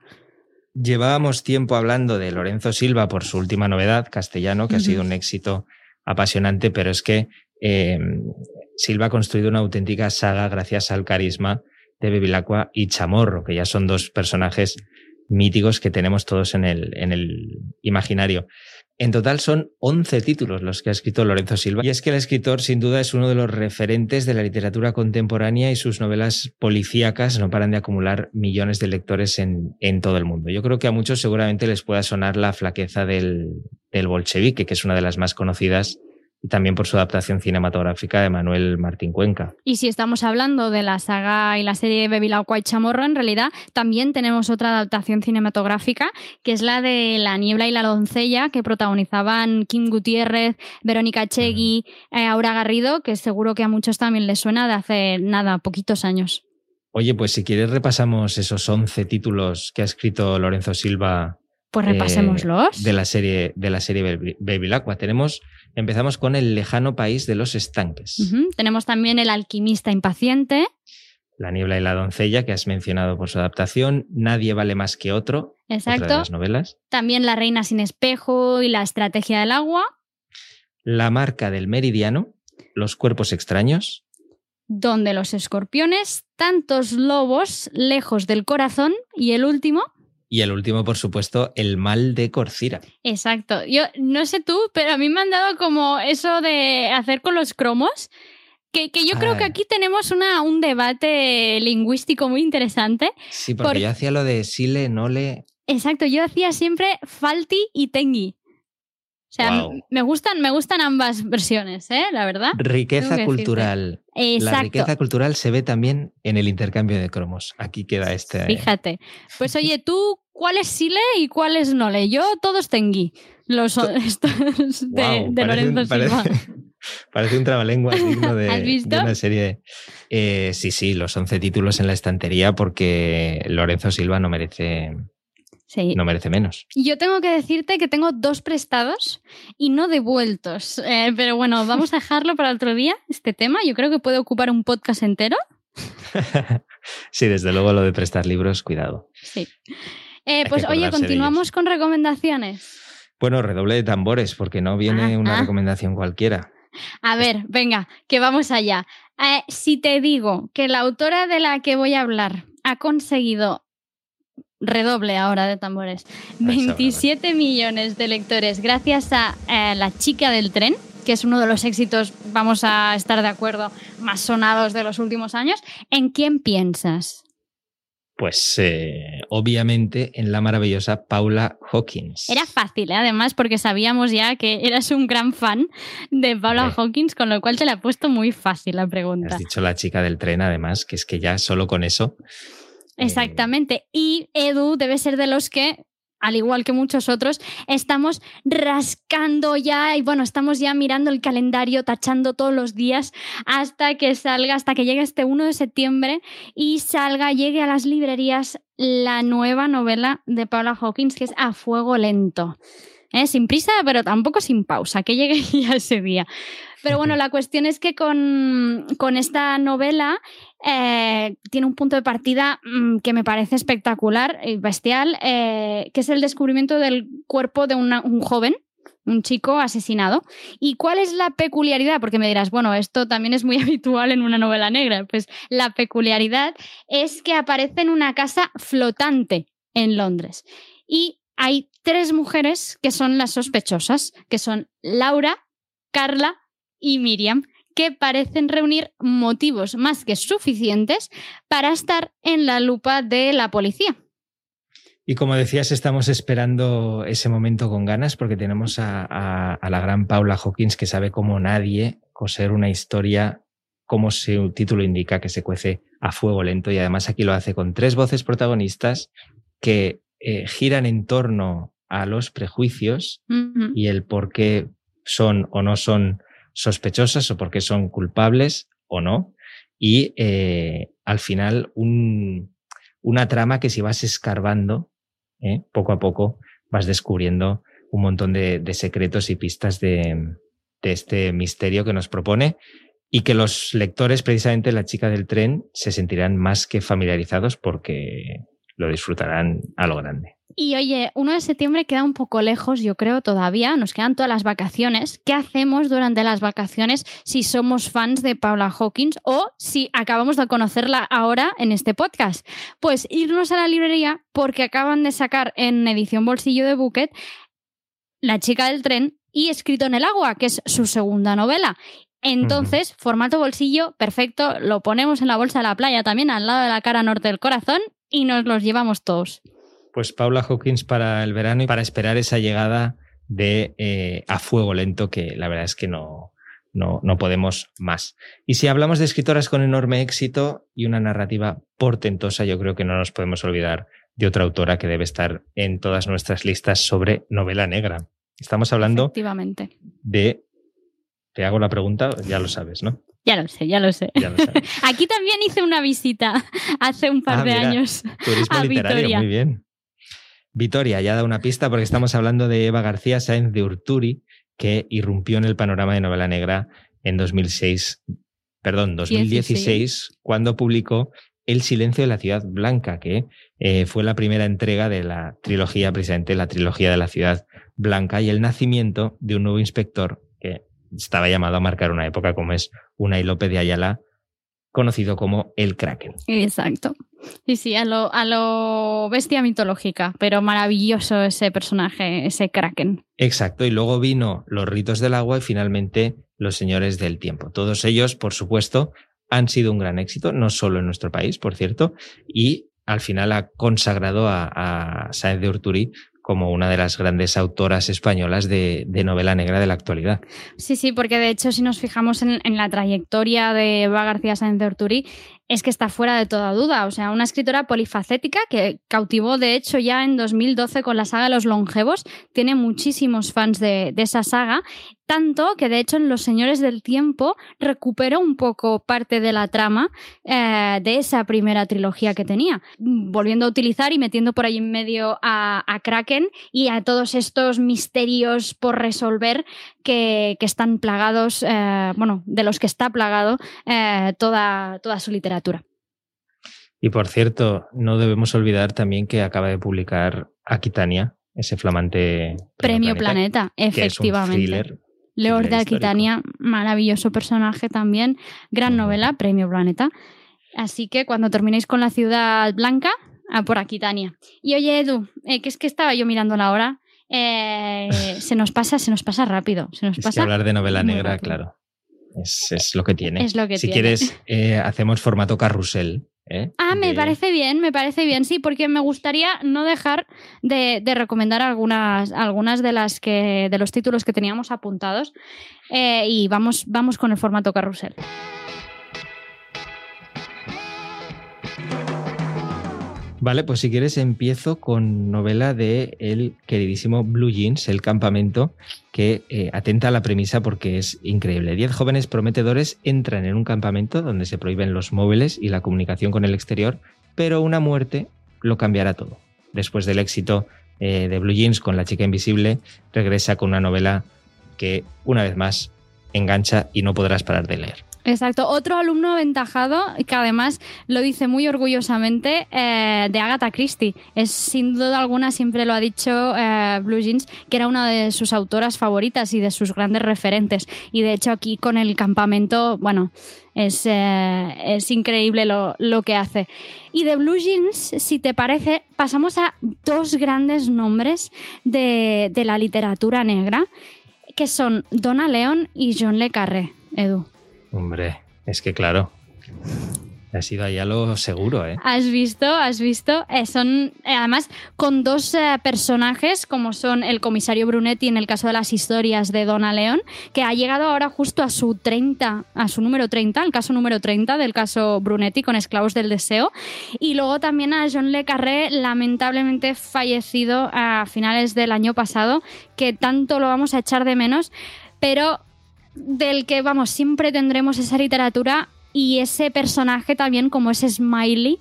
Llevábamos tiempo hablando de Lorenzo Silva por su última novedad, Castellano, que ha sido un éxito apasionante, pero es que eh, Silva ha construido una auténtica saga gracias al carisma de Bevilacqua y Chamorro, que ya son dos personajes míticos que tenemos todos en el, en el imaginario. En total son 11 títulos los que ha escrito Lorenzo Silva. Y es que el escritor sin duda es uno de los referentes de la literatura contemporánea y sus novelas policíacas no paran de acumular millones de lectores en, todo el mundo. Yo creo que a muchos seguramente les pueda sonar la flaqueza del bolchevique, que es una de las más conocidas y también por su adaptación cinematográfica de Manuel Martín Cuenca. Y si estamos hablando de la saga y la serie Bevilacqua y Chamorro, en realidad también tenemos otra adaptación cinematográfica, que es la de La niebla y la doncella, que protagonizaban Kim Gutiérrez, Verónica Chegui, eh, Aura Garrido, que seguro que a muchos también les suena de hace nada, poquitos años. Oye, pues si quieres repasamos esos 11 títulos que ha escrito Lorenzo Silva pues repasémoslos. Eh, de la serie, de la serie. Tenemos, empezamos con El lejano país de los estanques. Tenemos también El alquimista impaciente. La niebla y la doncella, que has mencionado por su adaptación. Nadie vale más que otro. Exacto. Otra las novelas. También La reina sin espejo y La estrategia del agua. La marca del meridiano. Los cuerpos extraños. Donde los escorpiones, tantos lobos lejos del corazón. Y el último, y el último, por supuesto, el mal de Corcira. Exacto. Yo no sé tú, pero a mí me han dado como eso de hacer con los cromos. Que, yo creo que aquí tenemos una, un debate lingüístico muy interesante. Sí, porque yo hacía lo de sile, nole. Exacto, yo hacía siempre falti y tengi. O sea, me, gustan, me gustan ambas versiones, ¿eh? la verdad. Riqueza cultural. La riqueza cultural se ve también en el intercambio de cromos. Aquí queda este. Fíjate. Pues oye, tú ¿cuál es Sile y cuál es Nole? Yo todos tengo los (laughs) de, Lorenzo (laughs) Silva. (laughs) Parece, un trabalengua digno de, de una serie. Eh, sí, sí, los 11 títulos en la estantería porque Lorenzo Silva no merece, no merece menos. Yo tengo que decirte que tengo dos prestados y no devueltos. Eh, pero bueno, vamos a dejarlo para otro día, este tema. Yo creo que puede ocupar un podcast entero. (laughs) sí, desde luego lo de prestar libros, cuidado. Sí. Eh, pues oye, continuamos con recomendaciones. Bueno, redoble de tambores, porque no viene ah, una ah. recomendación cualquiera. A ver, venga, que vamos allá. Eh, si te digo que la autora de la que voy a hablar ha conseguido, redoble ahora de tambores, 27 millones de lectores gracias a eh, La chica del tren, que es uno de los éxitos, vamos a estar de acuerdo, más sonados de los últimos años, ¿en quién piensas? Pues eh, obviamente en la maravillosa Paula Hawkins. Era fácil, ¿eh? además, porque sabíamos ya que eras un gran fan de Paula Hawkins, con lo cual te la he puesto muy fácil la pregunta. Has dicho la chica del tren, además, que es que ya solo con eso. Eh, Exactamente. Y Edu debe ser de los que al igual que muchos otros, estamos rascando ya y bueno, estamos ya mirando el calendario, tachando todos los días hasta que salga, hasta que llegue este 1 de septiembre y salga, llegue a las librerías la nueva novela de Paula Hawkins, que es A Fuego Lento. ¿Eh? Sin prisa, pero tampoco sin pausa, que llegue (laughs) ya ese día. Pero bueno, la cuestión es que con, esta novela eh, tiene un punto de partida mm, que me parece espectacular y bestial, eh, que es el descubrimiento del cuerpo de un joven un chico asesinado. ¿Y cuál es la peculiaridad? Porque me dirás, bueno, esto también es muy (laughs) habitual en una novela negra. Pues la peculiaridad es que aparece en una casa flotante en Londres. Y hay tres mujeres que son las sospechosas, que son Laura, Carla y Miriam, que parecen reunir motivos más que suficientes para estar en la lupa de la policía. Y como decías, estamos esperando ese momento con ganas porque tenemos a, la gran Paula Hawkins que sabe como nadie coser una historia como su título indica, que se cuece a fuego lento y además aquí lo hace con tres voces protagonistas que eh, giran en torno a los prejuicios y el por qué son o no son sospechosas o por qué son culpables o no. Y eh, al final una trama que si vas escarbando ¿eh? poco a poco vas descubriendo un montón de, secretos y pistas de, este misterio que nos propone y que los lectores, precisamente la chica del tren, se sentirán más que familiarizados porque lo disfrutarán a lo grande. Y oye, 1 de septiembre queda un poco lejos, yo creo, todavía. Nos quedan todas las vacaciones. ¿Qué hacemos durante las vacaciones si somos fans de Paula Hawkins o si acabamos de conocerla ahora en este podcast? Pues irnos a la librería porque acaban de sacar en edición bolsillo de Bucket La chica del tren y Escrito en el agua, que es su segunda novela. Entonces, formato bolsillo, perfecto, lo ponemos en la bolsa de la playa también al lado de la cara norte del corazón y nos los llevamos todos. Pues Paula Hawkins para el verano y para esperar esa llegada de eh, A Fuego Lento, que la verdad es que no, no, no, podemos más. Y si hablamos de escritoras con enorme éxito y una narrativa portentosa, yo creo que no nos podemos olvidar de otra autora que debe estar en todas nuestras listas sobre novela negra. Estamos hablando de... Te hago la pregunta, ya lo sabes, ¿no? Ya lo sé, ya lo sé. (laughs) Aquí también hice una visita (laughs) hace un par ah, de años. Turismo literario, muy bien. Vitoria ya da una pista porque estamos hablando de Eva García Sáenz de Urturi, que irrumpió en el panorama de novela negra en 2006, perdón, 2016, cuando publicó El silencio de la ciudad blanca, que eh, fue la primera entrega de la trilogía, precisamente la trilogía de la ciudad blanca y el nacimiento de un nuevo inspector que estaba llamado a marcar una época como es Una y López de Ayala, conocido como el Kraken. Exacto. Sí, sí, a lo, a lo bestia mitológica, pero maravilloso ese personaje, ese Kraken. Exacto, y luego vino Los ritos del agua y finalmente Los señores del tiempo. Todos ellos, por supuesto, han sido un gran éxito, no solo en nuestro país, por cierto, y al final ha consagrado a, a Sáenz de Urturi como una de las grandes autoras españolas de, novela negra de la actualidad. Sí, sí, porque de hecho si nos fijamos en, la trayectoria de Eva García Sáenz de Orturi, es que está fuera de toda duda. O sea, una escritora polifacética que cautivó, de hecho, ya en 2012 con la saga Los Longevos. Tiene muchísimos fans de, esa saga tanto que de hecho en Los Señores del Tiempo recuperó un poco parte de la trama eh, de esa primera trilogía que tenía, volviendo a utilizar y metiendo por ahí en medio a, Kraken y a todos estos misterios por resolver que, están plagados, eh, bueno, de los que está plagado eh, toda, toda su literatura. Y por cierto, no debemos olvidar también que acaba de publicar Aquitania, ese flamante premio, Planeta, efectivamente. Leor de Aquitania, maravilloso personaje también, gran novela, premio Planeta. Así que cuando terminéis con la ciudad blanca, a por Aquitania. Y oye, Edu, eh, que es que estaba yo mirando la hora. Eh, (laughs) se nos pasa, se nos pasa rápido. Se nos pasa hablar de novela negra, claro. Es, lo que tiene. Es lo que si quieres, eh, hacemos formato carrusel. ¿eh? Ah, me parece bien, me parece bien, sí, porque me gustaría no dejar de, recomendar algunas, algunas de las que, de los títulos que teníamos apuntados. Eh, y vamos, vamos con el formato carrusel. Vale, pues si quieres empiezo con novela de el queridísimo Blue Jeans, El Campamento, que eh, atenta a la premisa porque es increíble. Diez jóvenes prometedores entran en un campamento donde se prohíben los móviles y la comunicación con el exterior, pero una muerte lo cambiará todo. Después del éxito eh, de Blue Jeans con La chica invisible, regresa con una novela que, una vez más, engancha y no podrás parar de leer. Exacto. Otro alumno aventajado que además lo dice muy orgullosamente eh, de Agatha Christie. Es sin duda alguna, siempre lo ha dicho eh, Blue Jeans, que era una de sus autoras favoritas y de sus grandes referentes. Y de hecho aquí con el campamento, bueno, es, eh, es increíble lo, lo, que hace. Y de Blue Jeans, si te parece, pasamos a dos grandes nombres de, de la literatura negra, que son Donna Leon y John Le Carré, Edu. Hombre, es que claro, ha sido allá lo seguro, ¿eh? Has visto, has visto. Eh, son, eh, además, con dos eh, personajes, como son el comisario Brunetti en el caso de las historias de Dona León, que ha llegado ahora justo a su 30, a su número 30, el caso número 30 del caso Brunetti con Esclavos del Deseo. Y luego también a John Le Carré, lamentablemente fallecido a finales del año pasado, que tanto lo vamos a echar de menos, pero del que, vamos, siempre tendremos esa literatura y ese personaje también como ese Smiley,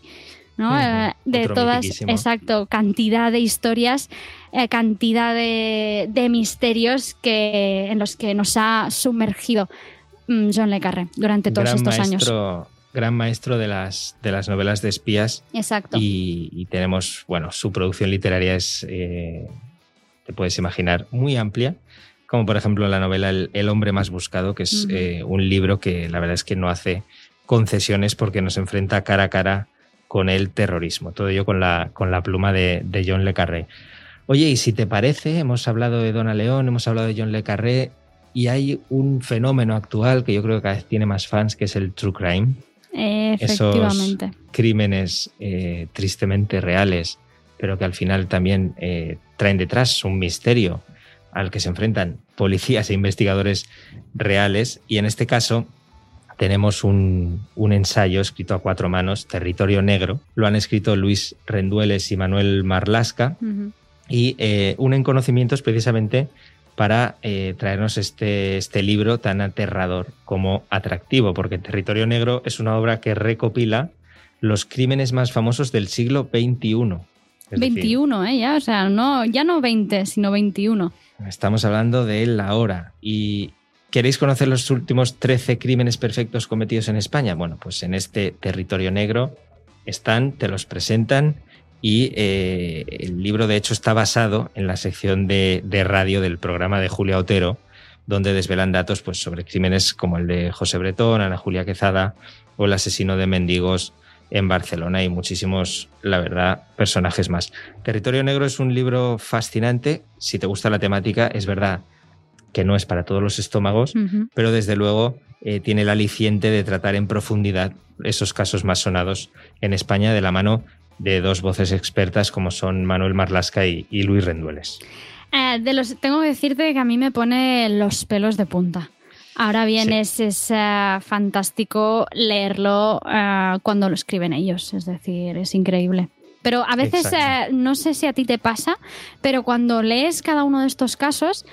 ¿no? Eh, de todas, exacto, cantidad de historias, eh, cantidad de, misterios que, en los que nos ha sumergido mm, John Le Carré durante todos estos años. Gran maestro de las, de las novelas de espías. Exacto. Y, tenemos, bueno, su producción literaria es, eh, te puedes imaginar, muy amplia como por ejemplo la novela El, hombre más buscado, que es un libro que la verdad es que no hace concesiones porque nos enfrenta cara a cara con el terrorismo. Todo ello con la, con la pluma de, John Le Carré. Oye, y si te parece, hemos hablado de Dona León, hemos hablado de John Le Carré, y hay un fenómeno actual que yo creo que cada vez tiene más fans, que es el true crime. Efectivamente. Esos crímenes eh, tristemente reales, pero que al final también eh, traen detrás un misterio al que se enfrentan policías e investigadores reales. Y en este caso, tenemos un, ensayo escrito a cuatro manos, Territorio Negro. Lo han escrito Luis Rendueles y Manuel Marlasca. Y eh, unen conocimientos precisamente para eh, traernos este, este libro tan aterrador como atractivo, porque Territorio Negro es una obra que recopila los crímenes más famosos del siglo XXI. 21, ¿eh? Ya, o sea, no, ya no 20, sino 21. Estamos hablando de la hora. Y ¿Queréis conocer los últimos 13 crímenes perfectos cometidos en España? Bueno, pues en este territorio negro están, te los presentan y eh, el libro de hecho está basado en la sección de, radio del programa de Julia Otero, donde desvelan datos pues, sobre crímenes como el de José Bretón, Ana Julia Quezada o el asesino de mendigos en Barcelona y muchísimos, la verdad, personajes más. Territorio Negro es un libro fascinante. Si te gusta la temática, es verdad que no es para todos los estómagos, pero desde luego eh, tiene el aliciente de tratar en profundidad esos casos más sonados en España de la mano de dos voces expertas como son Manuel Marlasca y, Luis Rendueles. Eh, de los, tengo que decirte que a mí me pone los pelos de punta. Ahora bien, es, eh, fantástico leerlo cuando lo escriben ellos, es decir, es increíble. Pero a veces, no sé si a ti te pasa, pero cuando lees cada uno de estos casos,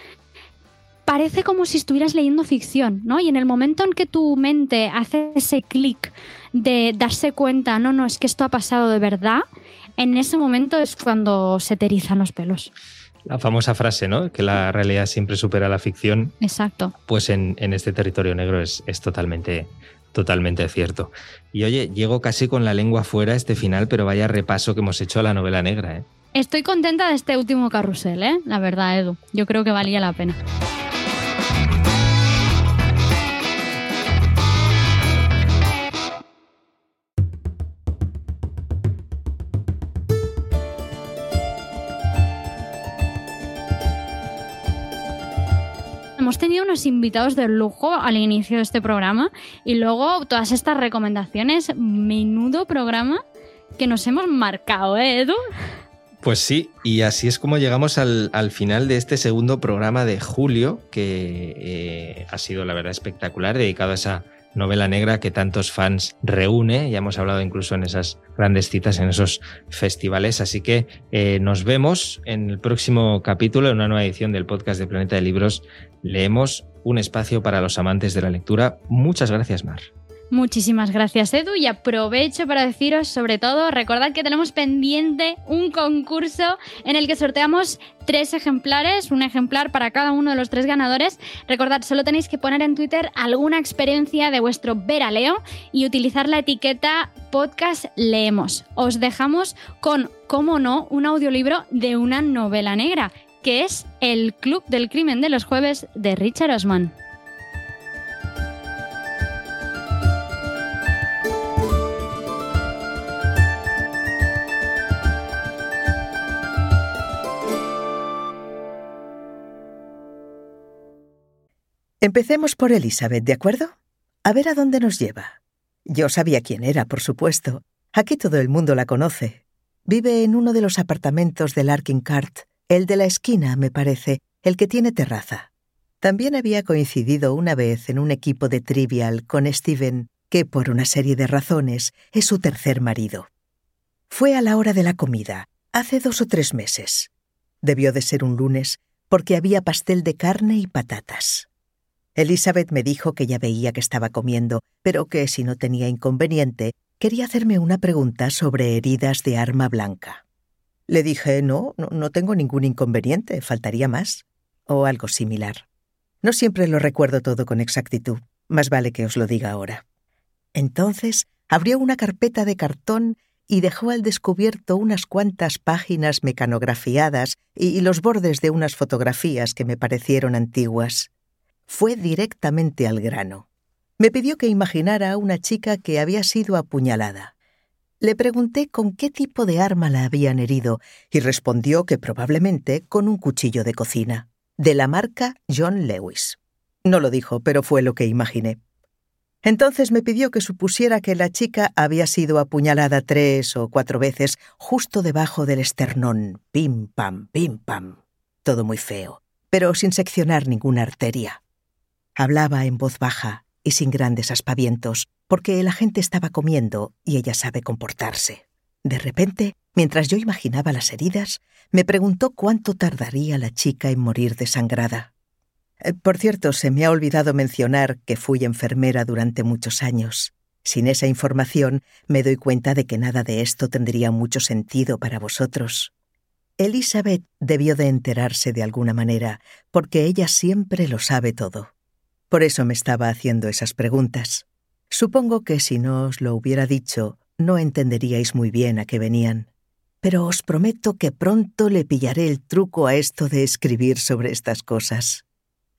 parece como si estuvieras leyendo ficción, ¿no? Y en el momento en que tu mente hace ese clic de darse cuenta, no, no, es que esto ha pasado de verdad, en ese momento es cuando se te erizan los pelos. La famosa frase, ¿no? Que la realidad siempre supera la ficción. Exacto. Pues en, este territorio negro es, es, totalmente, totalmente cierto. Y oye, llego casi con la lengua fuera este final, pero vaya repaso que hemos hecho a la novela negra, ¿eh? Estoy contenta de este último carrusel, ¿eh? La verdad, Edu. Yo creo que valía la pena. Hemos tenido unos invitados de lujo al inicio de este programa y luego todas estas recomendaciones. Menudo programa que nos hemos marcado, ¿eh, Edu? Pues sí, y así es como llegamos al, final de este segundo programa de julio, que eh, ha sido la verdad espectacular, dedicado a esa novela negra que tantos fans reúne. Ya hemos hablado incluso en esas grandes citas, en esos festivales. Así que eh, nos vemos en el próximo capítulo, en una nueva edición del podcast de Planeta de Libros. Leemos un espacio para los amantes de la lectura. Muchas gracias, Mar. Muchísimas gracias Edu y aprovecho para deciros sobre todo, recordad que tenemos pendiente un concurso en el que sorteamos tres ejemplares, un ejemplar para cada uno de los tres ganadores. Recordad, solo tenéis que poner en Twitter alguna experiencia de vuestro veraleo y utilizar la etiqueta podcast leemos. Os dejamos con, como no, un audiolibro de una novela negra, que es El Club del Crimen de los Jueves de Richard Osman. Empecemos por Elizabeth, ¿de acuerdo? A ver a dónde nos lleva. Yo sabía quién era, por supuesto. Aquí todo el mundo la conoce. Vive en uno de los apartamentos del Larkin Cart, el de la esquina, me parece, el que tiene terraza. También había coincidido una vez en un equipo de trivial con Steven, que por una serie de razones es su tercer marido. Fue a la hora de la comida, hace dos o tres meses. Debió de ser un lunes, porque había pastel de carne y patatas. Elizabeth me dijo que ya veía que estaba comiendo, pero que si no tenía inconveniente, quería hacerme una pregunta sobre heridas de arma blanca. Le dije, no, no, tengo ningún inconveniente, faltaría más. O algo similar. No siempre lo recuerdo todo con exactitud. Más vale que os lo diga ahora. Entonces abrió una carpeta de cartón y dejó al descubierto unas cuantas páginas mecanografiadas y los bordes de unas fotografías que me parecieron antiguas. Fue directamente al grano. Me pidió que imaginara a una chica que había sido apuñalada. Le pregunté con qué tipo de arma la habían herido y respondió que probablemente con un cuchillo de cocina, de la marca John Lewis. No lo dijo, pero fue lo que imaginé. Entonces me pidió que supusiera que la chica había sido apuñalada tres o cuatro veces justo debajo del esternón. Pim pam, pim pam. Todo muy feo, pero sin seccionar ninguna arteria. Hablaba en voz baja y sin grandes aspavientos, porque la gente estaba comiendo y ella sabe comportarse. De repente, mientras yo imaginaba las heridas, me preguntó cuánto tardaría la chica en morir desangrada. Eh, por cierto, se me ha olvidado mencionar que fui enfermera durante muchos años. Sin esa información, me doy cuenta de que nada de esto tendría mucho sentido para vosotros. Elizabeth debió de enterarse de alguna manera, porque ella siempre lo sabe todo. Por eso me estaba haciendo esas preguntas. Supongo que si no os lo hubiera dicho, no entenderíais muy bien a qué venían. Pero os prometo que pronto le pillaré el truco a esto de escribir sobre estas cosas.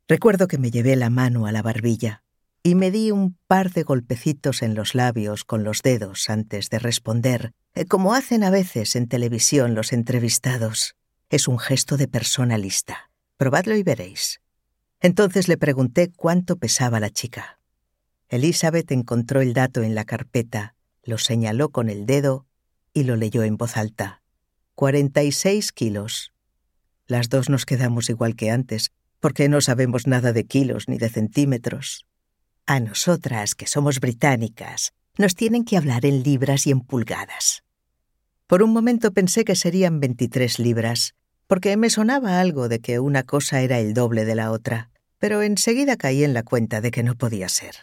Recuerdo que me llevé la mano a la barbilla y me di un par de golpecitos en los labios con los dedos antes de responder, eh, como hacen a veces en televisión los entrevistados. Es un gesto de persona lista. Probadlo y veréis. Entonces le pregunté cuánto pesaba la chica. Elizabeth encontró el dato en la carpeta, lo señaló con el dedo y lo leyó en voz alta. Cuarenta y seis kilos. Las dos nos quedamos igual que antes, porque no sabemos nada de kilos ni de centímetros. A nosotras, que somos británicas, nos tienen que hablar en libras y en pulgadas. Por un momento pensé que serían veintitrés libras, porque me sonaba algo de que una cosa era el doble de la otra, pero enseguida caí en la cuenta de que no podía ser.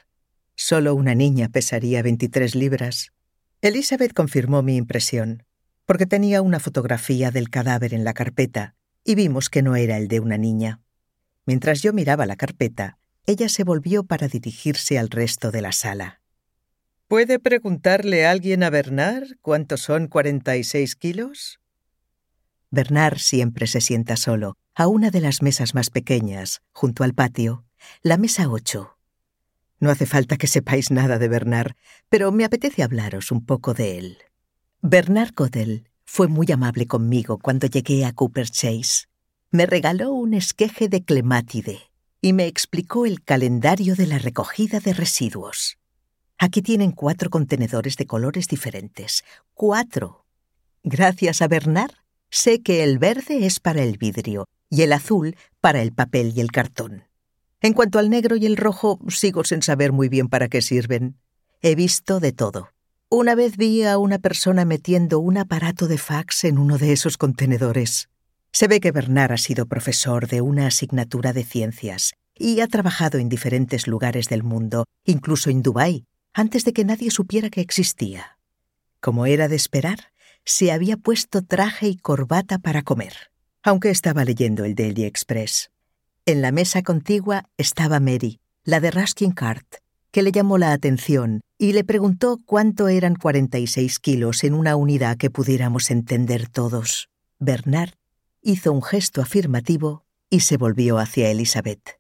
Solo una niña pesaría 23 libras. Elizabeth confirmó mi impresión, porque tenía una fotografía del cadáver en la carpeta y vimos que no era el de una niña. Mientras yo miraba la carpeta, ella se volvió para dirigirse al resto de la sala. ¿Puede preguntarle a alguien a Bernard cuántos son 46 kilos? Bernard siempre se sienta solo, a una de las mesas más pequeñas, junto al patio, la mesa 8. No hace falta que sepáis nada de Bernard, pero me apetece hablaros un poco de él. Bernard Godel fue muy amable conmigo cuando llegué a Cooper Chase. Me regaló un esqueje de clemátide y me explicó el calendario de la recogida de residuos. Aquí tienen cuatro contenedores de colores diferentes. Cuatro. Gracias a Bernard, sé que el verde es para el vidrio y el azul para el papel y el cartón. En cuanto al negro y el rojo, sigo sin saber muy bien para qué sirven. He visto de todo. Una vez vi a una persona metiendo un aparato de fax en uno de esos contenedores. Se ve que Bernard ha sido profesor de una asignatura de ciencias y ha trabajado en diferentes lugares del mundo, incluso en Dubái, antes de que nadie supiera que existía. Como era de esperar, se había puesto traje y corbata para comer, aunque estaba leyendo el Daily Express. En la mesa contigua estaba Mary, la de Ruskin Cart, que le llamó la atención y le preguntó cuánto eran 46 kilos en una unidad que pudiéramos entender todos. Bernard hizo un gesto afirmativo y se volvió hacia Elizabeth.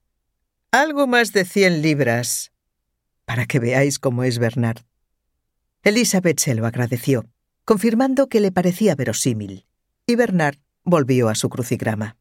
Algo más de 100 libras, para que veáis cómo es Bernard. Elizabeth se lo agradeció, confirmando que le parecía verosímil, y Bernard volvió a su crucigrama.